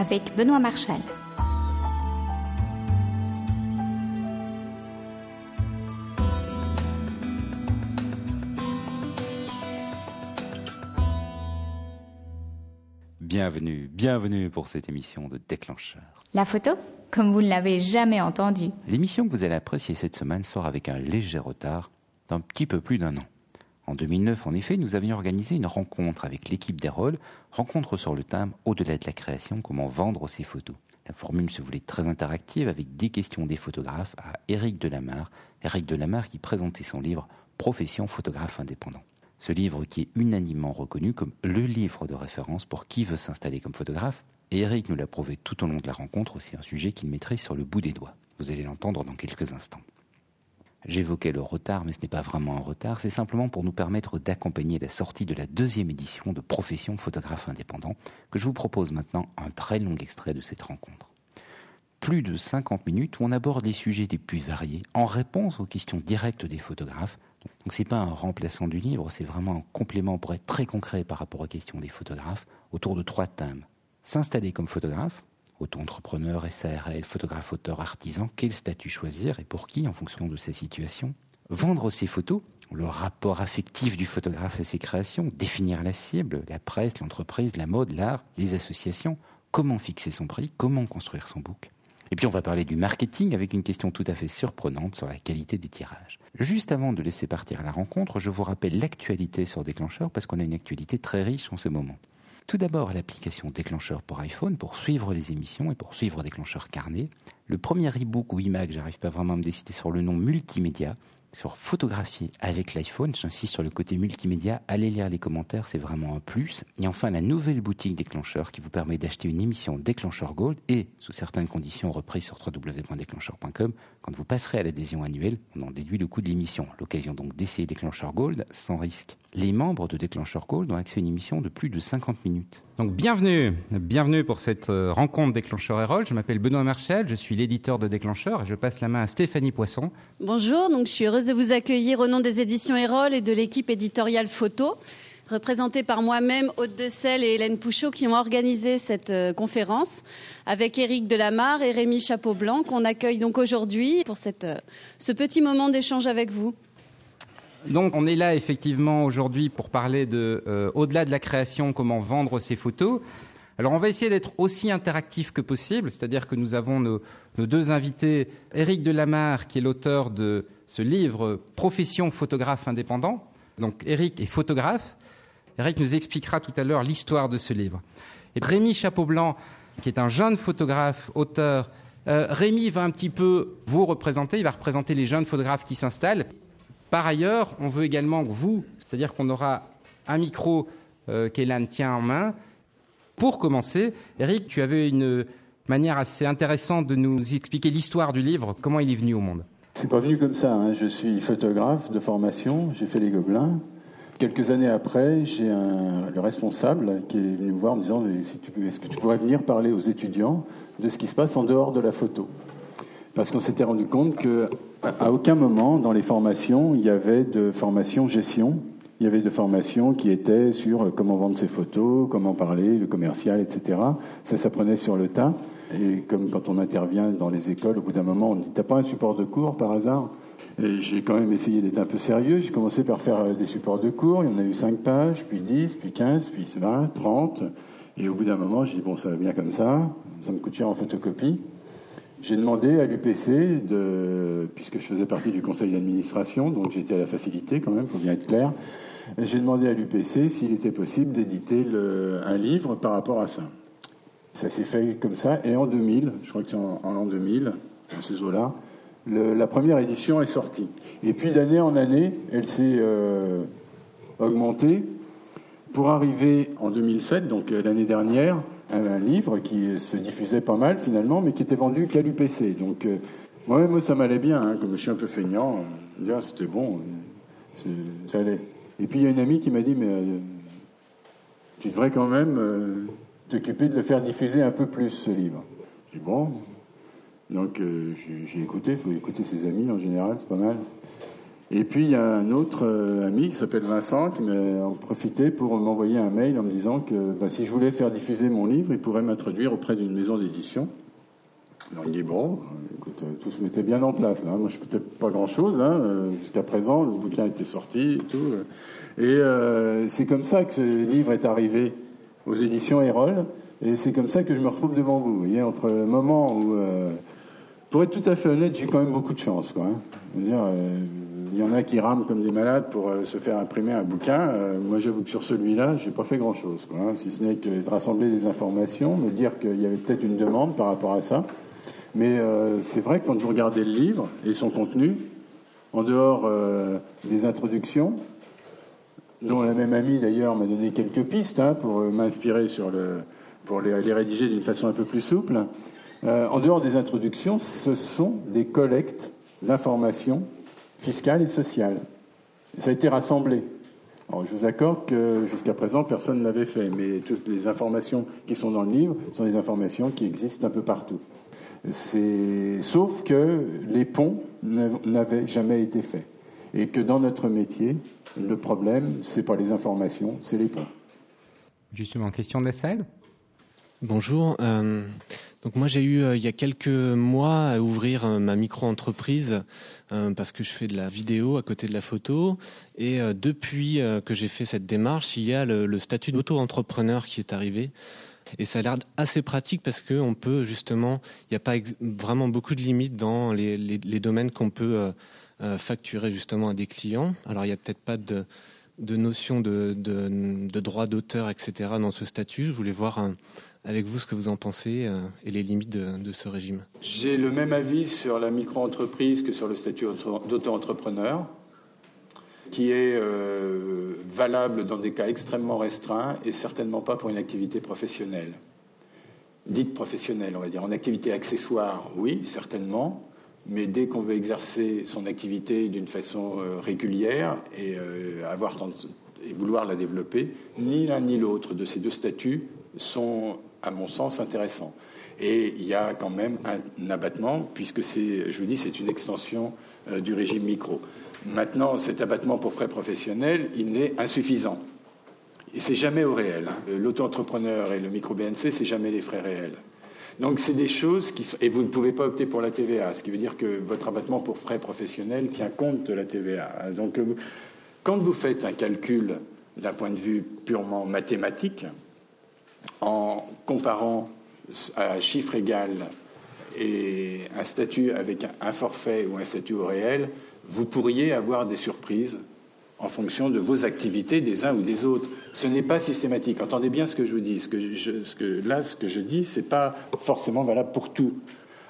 avec Benoît Marchal. Bienvenue, bienvenue pour cette émission de Déclencheur. La photo Comme vous ne l'avez jamais entendu. L'émission que vous allez apprécier cette semaine sort avec un léger retard d'un petit peu plus d'un an. En 2009, en effet, nous avions organisé une rencontre avec l'équipe d'Erol, rencontre sur le thème Au-delà de la création, comment vendre ses photos. La formule se voulait très interactive avec des questions des photographes à Éric Delamarre, Éric Delamarre qui présentait son livre Profession photographe indépendant. Ce livre qui est unanimement reconnu comme le livre de référence pour qui veut s'installer comme photographe. Et Eric nous l'a prouvé tout au long de la rencontre, c'est un sujet qu'il maîtrise sur le bout des doigts. Vous allez l'entendre dans quelques instants. J'évoquais le retard, mais ce n'est pas vraiment un retard, c'est simplement pour nous permettre d'accompagner la sortie de la deuxième édition de Profession photographe indépendant, que je vous propose maintenant un très long extrait de cette rencontre. Plus de 50 minutes où on aborde les sujets les plus variés en réponse aux questions directes des photographes. Donc c'est pas un remplaçant du livre, c'est vraiment un complément pour être très concret par rapport aux questions des photographes autour de trois thèmes. S'installer comme photographe, auto-entrepreneur, SARL, photographe, auteur, artisan, quel statut choisir et pour qui en fonction de sa situation. Vendre ses photos, le rapport affectif du photographe à ses créations, définir la cible, la presse, l'entreprise, la mode, l'art, les associations, comment fixer son prix, comment construire son book? Et puis on va parler du marketing avec une question tout à fait surprenante sur la qualité des tirages. Juste avant de laisser partir la rencontre, je vous rappelle l'actualité sur Déclencheur parce qu'on a une actualité très riche en ce moment. Tout d'abord, l'application Déclencheur pour iPhone pour suivre les émissions et pour suivre Déclencheur Carnet. Le premier e-book ou iMac, j'arrive pas vraiment à me décider sur le nom multimédia, sur photographie avec l'iPhone. J'insiste sur le côté multimédia. Allez lire les commentaires, c'est vraiment un plus. Et enfin, la nouvelle boutique Déclencheur qui vous permet d'acheter une émission Déclencheur Gold et, sous certaines conditions reprise sur www.déclencheur.com, quand vous passerez à l'adhésion annuelle, on en déduit le coût de l'émission. L'occasion donc d'essayer Déclencheur Gold sans risque. Les membres de Déclencheur Gold ont accès à une émission de plus de 50 minutes. Donc bienvenue, bienvenue pour cette euh, rencontre Déclencheur Erol. Je m'appelle Benoît Marchal, je suis l'éditeur de Déclencheur et je passe la main à Stéphanie Poisson. Bonjour, donc je suis heureuse de vous accueillir au nom des éditions Erol et de l'équipe éditoriale photo, représentée par moi-même, Aude de Selle et Hélène Pouchot, qui ont organisé cette euh, conférence avec Éric Delamarre et Rémi Chapeau-Blanc, qu'on accueille donc aujourd'hui pour cette, euh, ce petit moment d'échange avec vous. Donc on est là effectivement aujourd'hui pour parler de euh, au-delà de la création, comment vendre ses photos. Alors on va essayer d'être aussi interactif que possible, c'est-à-dire que nous avons nos, nos deux invités, Éric Delamarre qui est l'auteur de ce livre Profession photographe indépendant. Donc Éric est photographe. Éric nous expliquera tout à l'heure l'histoire de ce livre. Et Rémi Chapeau-Blanc qui est un jeune photographe, auteur. Euh, Rémi va un petit peu vous représenter, il va représenter les jeunes photographes qui s'installent. Par ailleurs, on veut également vous, c'est-à-dire qu'on aura un micro euh, tient en main. Pour commencer, Eric, tu avais une manière assez intéressante de nous expliquer l'histoire du livre, comment il est venu au monde. C'est pas venu comme ça. Hein. Je suis photographe de formation, j'ai fait les Gobelins. Quelques années après, j'ai le responsable qui est venu me voir en me disant Est-ce que tu pourrais venir parler aux étudiants de ce qui se passe en dehors de la photo? Parce qu'on s'était rendu compte que à aucun moment dans les formations, il y avait de formation gestion. Il y avait de formations qui étaient sur comment vendre ses photos, comment parler, le commercial, etc. Ça s'apprenait sur le tas. Et comme quand on intervient dans les écoles, au bout d'un moment, on dit T'as pas un support de cours par hasard? J'ai quand même essayé d'être un peu sérieux. J'ai commencé par faire des supports de cours. Il y en a eu 5 pages, puis 10, puis 15, puis 20, 30. Et au bout d'un moment, j'ai dit Bon, ça va bien comme ça. Ça me coûte cher en photocopie. J'ai demandé à l'UPC, puisque je faisais partie du conseil d'administration, donc j'étais à la facilité quand même, il faut bien être clair, j'ai demandé à l'UPC s'il était possible d'éditer un livre par rapport à ça. Ça s'est fait comme ça, et en 2000, je crois que c'est en, l'an 2000, dans ces eaux-là, la première édition est sortie. Et puis d'année en année, elle s'est euh, augmentée pour arriver en 2007, donc euh, l'année dernière, un, livre qui se diffusait pas mal finalement, mais qui était vendu qu'à l'UPC. Donc euh, moi, ça m'allait bien, hein, comme je suis un peu feignant, euh, c'était bon, ça allait. Et puis il y a une amie qui m'a dit, mais tu devrais quand même t'occuper de le faire diffuser un peu plus, ce livre. J'ai dit, bon, donc j'ai écouté, il faut écouter ses amis en général, c'est pas mal. Et puis il y a un autre euh, ami qui s'appelle Vincent qui m'a profité pour m'envoyer un mail en me disant que bah, si je voulais faire diffuser mon livre, il pourrait m'introduire auprès d'une maison d'édition. Alors il dit bon, écoute, euh, tout se mettait bien en place. Là. Moi je faisais pas grand-chose hein, euh, jusqu'à présent. Le bouquin était sorti et tout. Et c'est comme ça que ce livre est arrivé aux éditions Erol. Et c'est comme ça que je me retrouve devant vous. Vous voyez, entre le moment où, pour être tout à fait honnête, j'ai quand même beaucoup de chance. Quoi, hein. dire, il y en a qui rament comme des malades pour euh, se faire imprimer un bouquin. Euh, moi, j'avoue que sur celui-là, j'ai pas fait grand-chose, hein, si ce n'est que de rassembler des informations, me dire qu'il y avait peut-être une demande par rapport à ça. Mais euh, c'est vrai que quand vous regardez le livre et son contenu, en dehors des introductions, dont la même amie d'ailleurs m'a donné quelques pistes hein, pour m'inspirer sur le, pour les, les rédiger d'une façon un peu plus souple. En dehors des introductions, ce sont des collectes d'informations fiscale et sociale. Ça a été rassemblé. Alors, je vous accorde que jusqu'à présent, personne ne l'avait fait, mais toutes les informations qui sont dans le livre sont des informations qui existent un peu partout. Sauf que les ponts n'avaient jamais été faits. Et que dans notre métier, le problème, c'est pas les informations, c'est les ponts. Justement, question de la salle Bonjour. Euh, donc moi j'ai eu euh, il y a quelques mois à ouvrir euh, ma micro-entreprise euh, parce que je fais de la vidéo à côté de la photo et depuis que j'ai fait cette démarche, il y a le, statut d'auto-entrepreneur qui est arrivé. Et ça a l'air assez pratique parce qu'on peut justement, il n'y a pas vraiment beaucoup de limites dans les, les, domaines qu'on peut facturer justement à des clients. Alors il n'y a peut-être pas de, de notion de, de, de droit d'auteur, etc. dans ce statut. Je voulais voir un, avec vous ce que vous en pensez euh, et les limites de, ce régime. J'ai le même avis sur la micro-entreprise que sur le statut d'auto-entrepreneur, qui est euh, valable dans des cas extrêmement restreints et certainement pas pour une activité professionnelle. Dite professionnelle, on va dire. En activité accessoire, oui, certainement, mais dès qu'on veut exercer son activité d'une façon euh, régulière et, avoir et vouloir la développer, ni l'un ni l'autre de ces deux statuts sont à mon sens, intéressant. Et il y a quand même un abattement, puisque c'est, je vous dis, c'est une extension euh, du régime micro. Maintenant, cet abattement pour frais professionnels, il n'est insuffisant. Et c'est jamais au réel. Hein. L'auto-entrepreneur et le micro-BNC, c'est jamais les frais réels. Donc, c'est des choses qui sont. Et vous ne pouvez pas opter pour la TVA, ce qui veut dire que votre abattement pour frais professionnels tient compte de la TVA. Donc, euh, quand vous faites un calcul d'un point de vue purement mathématique, en comparant un chiffre égal et un statut avec un forfait ou un statut au réel, vous pourriez avoir des surprises en fonction de vos activités des uns ou des autres. Ce n'est pas systématique. Entendez bien ce que je vous dis. Ce que que, là, ce que je dis, ce n'est pas forcément valable pour tout.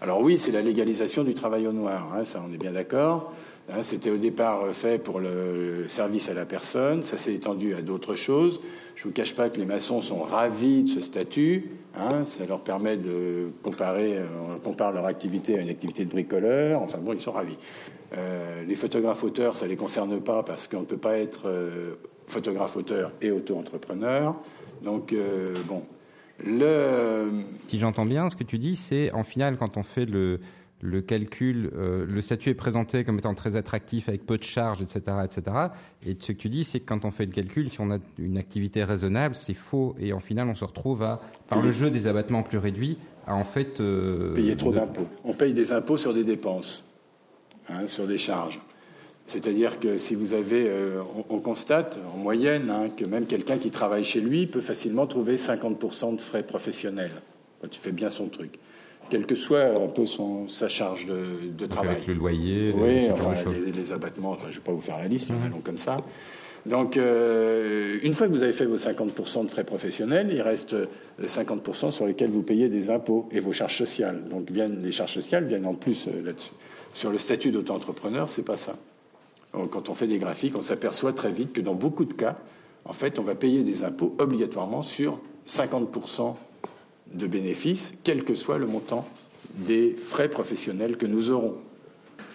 Alors oui, c'est la légalisation du travail au noir, hein, ça on est bien d'accord. Hein, c'était au départ fait pour le service à la personne, ça s'est étendu à d'autres choses. Je ne vous cache pas que les maçons sont ravis de ce statut. Hein, ça leur permet de comparer, euh, on compare leur activité à une activité de bricoleur. Enfin bon, ils sont ravis. Euh, les photographes auteurs, ça ne les concerne pas parce qu'on ne peut pas être euh, photographe auteur et auto-entrepreneur. Donc bon, le. Si j'entends bien, ce que tu dis, c'est en final quand on fait le le calcul, euh, le statut est présenté comme étant très attractif avec peu de charges, etc., etc. Et ce que tu dis, c'est que quand on fait le calcul, si on a une activité raisonnable, c'est faux. Et en final, on se retrouve à, par le jeu des abattements plus réduits, à en fait euh, payer trop d'impôts. On paye des impôts sur des dépenses, hein, sur des charges. C'est-à-dire que si vous avez, euh, on, constate en moyenne hein, que même quelqu'un qui travaille chez lui peut facilement trouver 50% de frais professionnels quand il fait bien son truc quelle que soit un peu son, sa charge de, travail. Avec le loyer, oui, les, abattements, enfin, je ne vais pas vous faire la liste, mais allons comme ça. Donc, euh, une fois que vous avez fait vos 50% de frais professionnels, il reste 50% sur lesquels vous payez des impôts et vos charges sociales. Donc, viennent, les charges sociales viennent en plus euh, là-dessus. Sur le statut d'auto-entrepreneur, c'est pas ça. Quand on fait des graphiques, on s'aperçoit très vite que dans beaucoup de cas, en fait, on va payer des impôts obligatoirement sur 50% de bénéfices, quel que soit le montant des frais professionnels que nous aurons.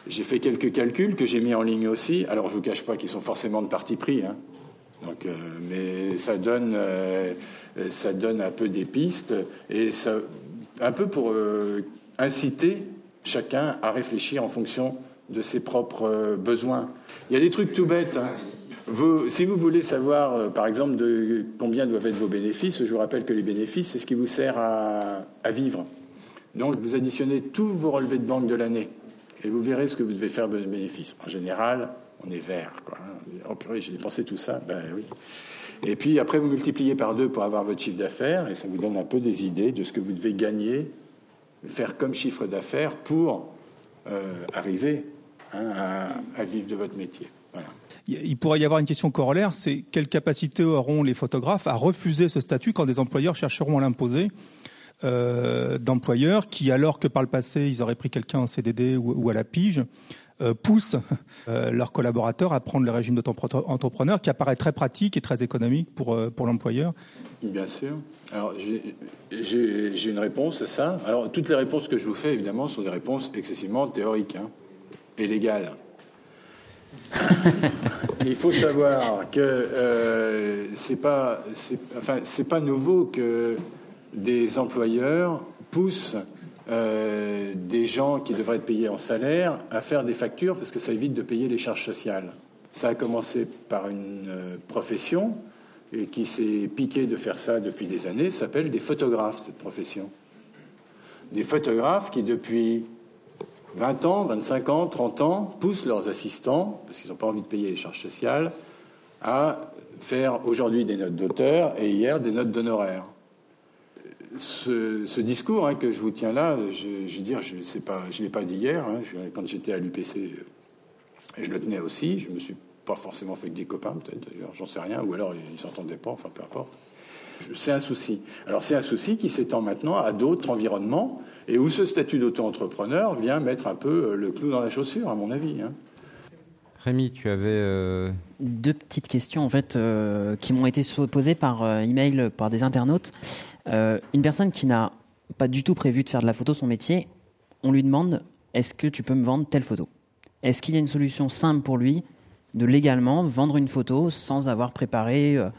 J'ai fait quelques calculs que j'ai mis en ligne aussi. Alors, je ne vous cache pas qu'ils sont forcément de parti pris, hein. Donc, euh, mais ça donne, euh, ça donne un peu des pistes et ça, un peu pour euh, inciter chacun à réfléchir en fonction de ses propres besoins. Il y a des trucs tout bêtes. Hein. si vous voulez savoir, par exemple, de combien doivent être vos bénéfices, je vous rappelle que les bénéfices, c'est ce qui vous sert à vivre. Donc, vous additionnez tous vos relevés de banque de l'année et vous verrez ce que vous devez faire de bénéfices. En général, on est vert. Quoi. Oh purée, j'ai dépensé tout ça. Ben oui. Et puis après, vous multipliez par deux pour avoir votre chiffre d'affaires et ça vous donne un peu des idées de ce que vous devez gagner, faire comme chiffre d'affaires pour euh, arriver hein, à, vivre de votre métier. Il pourrait y avoir une question corollaire, c'est quelle capacité auront les photographes à refuser ce statut quand des employeurs chercheront à l'imposer euh, d'employeurs qui, alors que par le passé, ils auraient pris quelqu'un en CDD ou, à la pige, euh, poussent euh, leurs collaborateurs à prendre le régime d'auto-entrepreneur qui apparaît très pratique et très économique pour, pour l'employeur. Bien sûr. Alors, j'ai une réponse à ça. Alors, toutes les réponses que je vous fais, évidemment, sont des réponses excessivement théoriques hein, Il faut savoir que euh, c'est pas, enfin, c'est pas nouveau que des employeurs poussent euh, des gens qui devraient être payés en salaire à faire des factures parce que ça évite de payer les charges sociales. Ça a commencé par une euh, profession et qui s'est piqué de faire ça depuis des années, s'appelle des photographes, cette profession. Des photographes qui, depuis 20 ans, 25 ans, 30 ans, poussent leurs assistants, parce qu'ils n'ont pas envie de payer les charges sociales, à faire aujourd'hui des notes d'auteur et hier des notes d'honoraires ce, discours hein, que je vous tiens là, je, veux dire, je ne l'ai pas dit hier. Hein, quand j'étais à l'UPC, euh, je le tenais aussi. Je me suis pas forcément fait avec des copains, peut-être d'ailleurs, j'en sais rien, ou alors ils s'entendaient pas, enfin peu importe. C'est un souci. Alors c'est un souci qui s'étend maintenant à d'autres environnements et où ce statut d'auto-entrepreneur vient mettre un peu euh, le clou dans la chaussure, à mon avis. Hein. Rémi, tu avais euh, deux petites questions en fait qui m'ont été posées par email par des internautes. Euh, une personne qui n'a pas du tout prévu de faire de la photo son métier, on lui demande est-ce que tu peux me vendre telle photo? Est-ce qu'il y a une solution simple pour lui de légalement vendre une photo sans avoir préparé euh,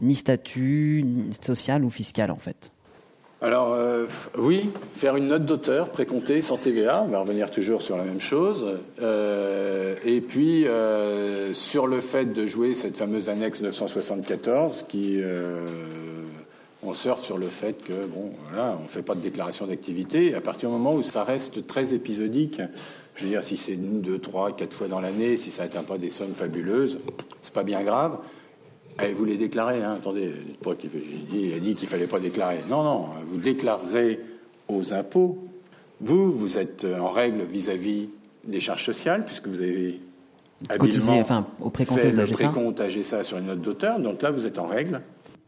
ni statut social ou fiscal en fait alors euh, oui, faire une note d'auteur précomptée sans TVA, on va revenir toujours sur la même chose. et puis sur le fait de jouer cette fameuse annexe 974 qui on surfe sur le fait que, bon, voilà, on fait pas de déclaration d'activité. À partir du moment où ça reste très épisodique, je veux dire, si c'est une, deux, trois, quatre fois dans l'année, si ça n'atteint pas des sommes fabuleuses, c'est pas bien grave. Et eh, vous les déclarez, hein, attendez, il a dit qu'il fallait pas déclarer. Non, non, vous déclarerez aux impôts. Vous, vous êtes en règle vis-à-vis des charges sociales, puisque vous avez habilement enfin, au fait le précompte AGSA sur une note d'auteur. Donc là, vous êtes en règle.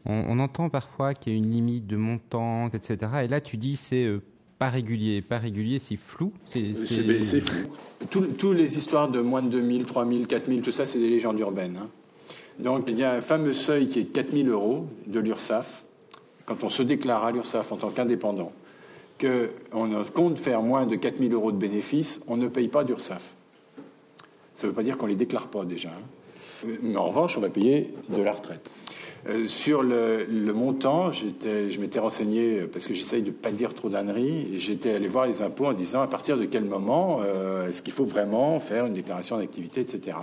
On, entend parfois qu'il y a une limite de montant, etc. Et là, tu dis c'est euh, pas régulier. Pas régulier, c'est flou. C'est flou. Toutes les histoires de moins de 2000, 3000, 4000, tout ça, c'est des légendes urbaines. Hein. Donc, il y a un fameux seuil qui est 4000 euros de l'URSSAF, quand on se déclare à l'URSSAF en tant qu'indépendant, qu'on compte faire moins de 4000 euros de bénéfices, on ne paye pas d'URSSAF. Ça ne veut pas dire qu'on ne les déclare pas déjà. Hein. Mais en revanche, on va payer de la retraite. Euh, sur le, montant, je m'étais renseigné parce que j'essaye de ne pas dire trop d'âneries et j'étais allé voir les impôts en disant à partir de quel moment euh, est-ce qu'il faut vraiment faire une déclaration d'activité, etc.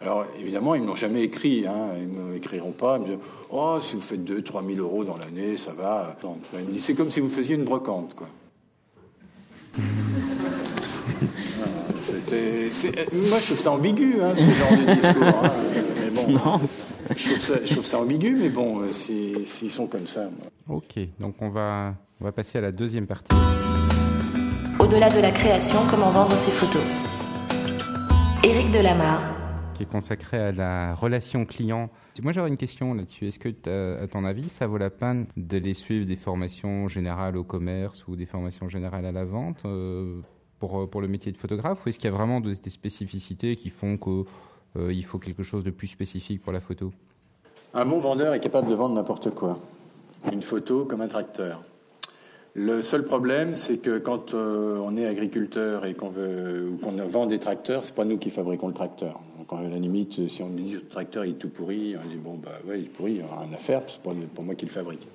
Alors évidemment, ils ne m'ont jamais écrit, hein, ils ne m'écriront pas, ils me disent Oh, si vous faites 2 3 000 euros dans l'année, ça va. C'est comme si vous faisiez une brocante, quoi. moi, je trouve ça ambigu, hein, ce genre de discours. Hein. Mais bon. Non. Je trouve, ça, ambigu, mais bon, euh, s'ils sont comme ça. Ok, donc on va, on va passer à la deuxième partie. Au-delà de la création, comment vendre ses photos? Éric Delamarre. Qui est consacré à la relation client. Moi, j'aurais une question là-dessus. Est-ce que, à ton avis, ça vaut la peine d'aller suivre des formations générales au commerce ou des formations générales à la vente euh, pour, pour le métier de photographe Ou est-ce qu'il y a vraiment des spécificités qui font que euh, faut quelque chose de plus spécifique pour la photo? Un bon vendeur est capable de vendre n'importe quoi. Une photo comme un tracteur. Le seul problème, c'est que quand euh, on est agriculteur et qu'on veut qu'on vend des tracteurs, c'est pas nous qui fabriquons le tracteur. Donc à la limite, si on me dit le tracteur il est tout pourri, on dit bon bah ouais il est pourri, il n'y a rien à faire, c'est pas pour moi qui le fabrique.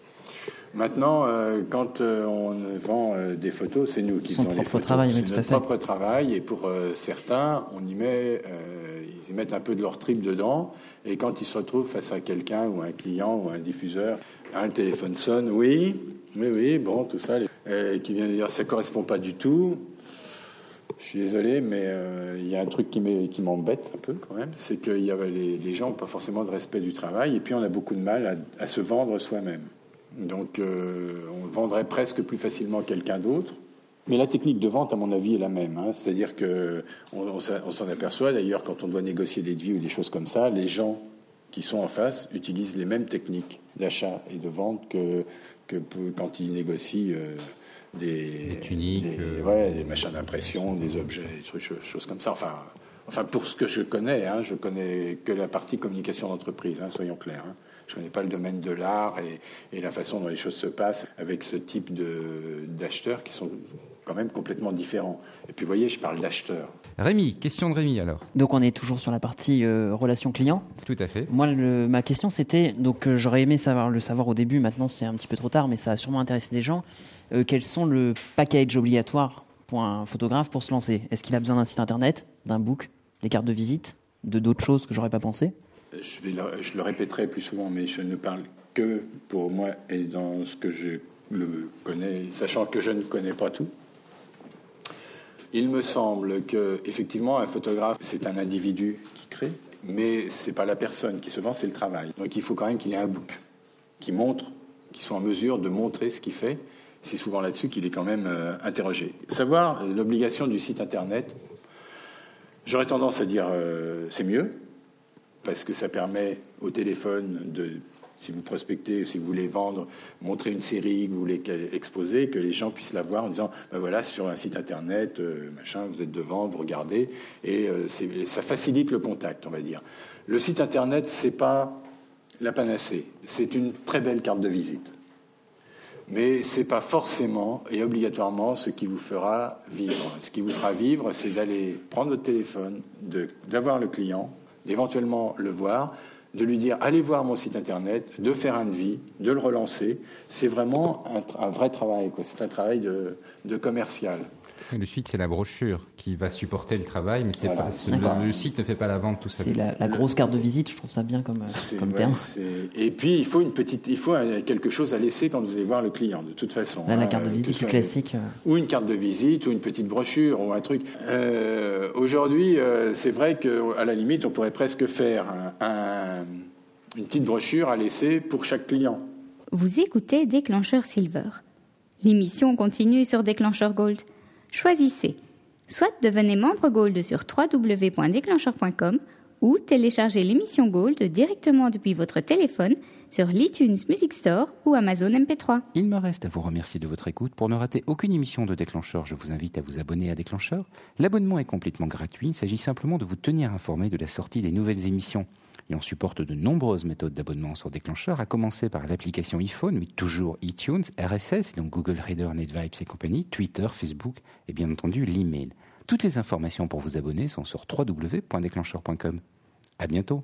Maintenant, euh, quand euh, on vend euh, des photos, c'est nous qui Son faisons les photos. travail, c'est notre propre travail. Et pour euh, certains, on y met, euh, ils mettent un peu de leur trip dedans. Et quand ils se retrouvent face à quelqu'un ou un client ou un diffuseur, hein, le téléphone sonne, oui, oui, oui, bon, tout ça, euh, qui vient de dire ça correspond pas du tout. Je suis désolé, mais euh, il y a un truc qui m'embête un peu quand même, c'est que y avait les, gens n'ont pas forcément de respect du travail, et puis on a beaucoup de mal à, se vendre soi-même. Donc euh, on vendrait presque plus facilement quelqu'un d'autre. Mais la technique de vente, à mon avis, est la même. hein. C'est-à-dire que on, on s'a- on s'en aperçoit d'ailleurs quand on doit négocier des devis ou des choses comme ça, les gens qui sont en face utilisent les mêmes techniques d'achat et de vente que, quand ils négocient euh, des, Des tuniques, des, euh, ouais, des machins d'impression, des objets, des trucs, cho- choses comme ça. Enfin, enfin pour ce que je connais, hein, je connais que la partie communication d'entreprise, hein, soyons clairs. hein. Je ne connais pas le domaine de l'art et, et la façon dont les choses se passent avec ce type de- d'acheteurs qui sont quand même complètement différents. Et puis, vous voyez, je parle d'acheteurs. Rémi, question de Rémi alors. Donc on est toujours sur la partie euh, relation client. Tout à fait. Moi, le- ma question c'était donc euh, j'aurais aimé savoir le savoir au début. Maintenant, c'est un petit peu trop tard, mais ça a sûrement intéressé des gens. Euh, quels sont le package obligatoire pour un photographe pour se lancer? Est-ce qu'il a besoin d'un site internet, d'un book, des cartes de visite, de d'autres choses que j'aurais pas pensé? Je, vais le, je le répéterai plus souvent, mais je ne parle que pour moi et dans ce que je le connais, sachant que je ne connais pas tout. Il me semble que effectivement un photographe c'est un individu qui crée, mais c'est pas la personne qui se vend, c'est le travail. Donc il faut quand même qu'il ait un book qui montre, qui soit en mesure de montrer ce qu'il fait. C'est souvent là-dessus qu'il est quand même euh, interrogé. Savoir euh, l'obligation du site internet, j'aurais tendance à dire euh, c'est mieux parce que ça permet au téléphone de, si vous prospectez, si vous voulez vendre, montrer une série que vous voulez exposer, que les gens puissent la voir en disant, ben voilà, sur un site internet, euh, machin, vous êtes devant, vous regardez, et euh, c'est- ça facilite le contact, on va dire. Le site internet, c'est pas la panacée, c'est une très belle carte de visite. Mais c'est pas forcément et obligatoirement ce qui vous fera vivre. Ce qui vous fera vivre, c'est d'aller prendre votre téléphone, d'avoir le client, d'éventuellement le voir, de lui dire allez voir mon site internet, de faire un devis, de le relancer. C'est vraiment un, vrai travail. C'est un travail de commercial. Le site, c'est la brochure qui va supporter le travail, mais c'est Voilà. pas, le, le site ne fait pas la vente tout seul. C'est la, la grosse carte de visite. Je trouve ça bien comme, euh, C'est- comme ouais, terme. Et puis il faut une petite, il faut quelque chose à laisser quand vous allez voir le client. De toute façon. Là, la hein, carte de que visite soit- classique. euh, ou une carte de visite, ou une petite brochure, ou un truc. Euh, Aujourd'hui, euh, c'est vrai qu'à la limite, on pourrait presque faire un- un- une petite brochure à laisser pour chaque client. Vous écoutez Déclencheur Silver. L'émission continue sur Déclencheur Gold. Choisissez. Soit devenez membre Gold sur www.déclencheur.com ou téléchargez l'émission Gold directement depuis votre téléphone sur l'iTunes Music Store ou Amazon MP3. Il me reste à vous remercier de votre écoute. Pour ne rater aucune émission de Déclencheur, je vous invite à vous abonner à Déclencheur. L'abonnement est complètement gratuit. Il s'agit simplement de vous tenir informé de la sortie des nouvelles émissions. Et on supporte de nombreuses méthodes d'abonnement sur Déclencheur, à commencer par l'application iPhone, mais toujours iTunes, RSS, donc Google Reader, NetVibes et compagnie, Twitter, Facebook et bien entendu l'email. Toutes les informations pour vous abonner sont sur www.déclencheur.com. À bientôt.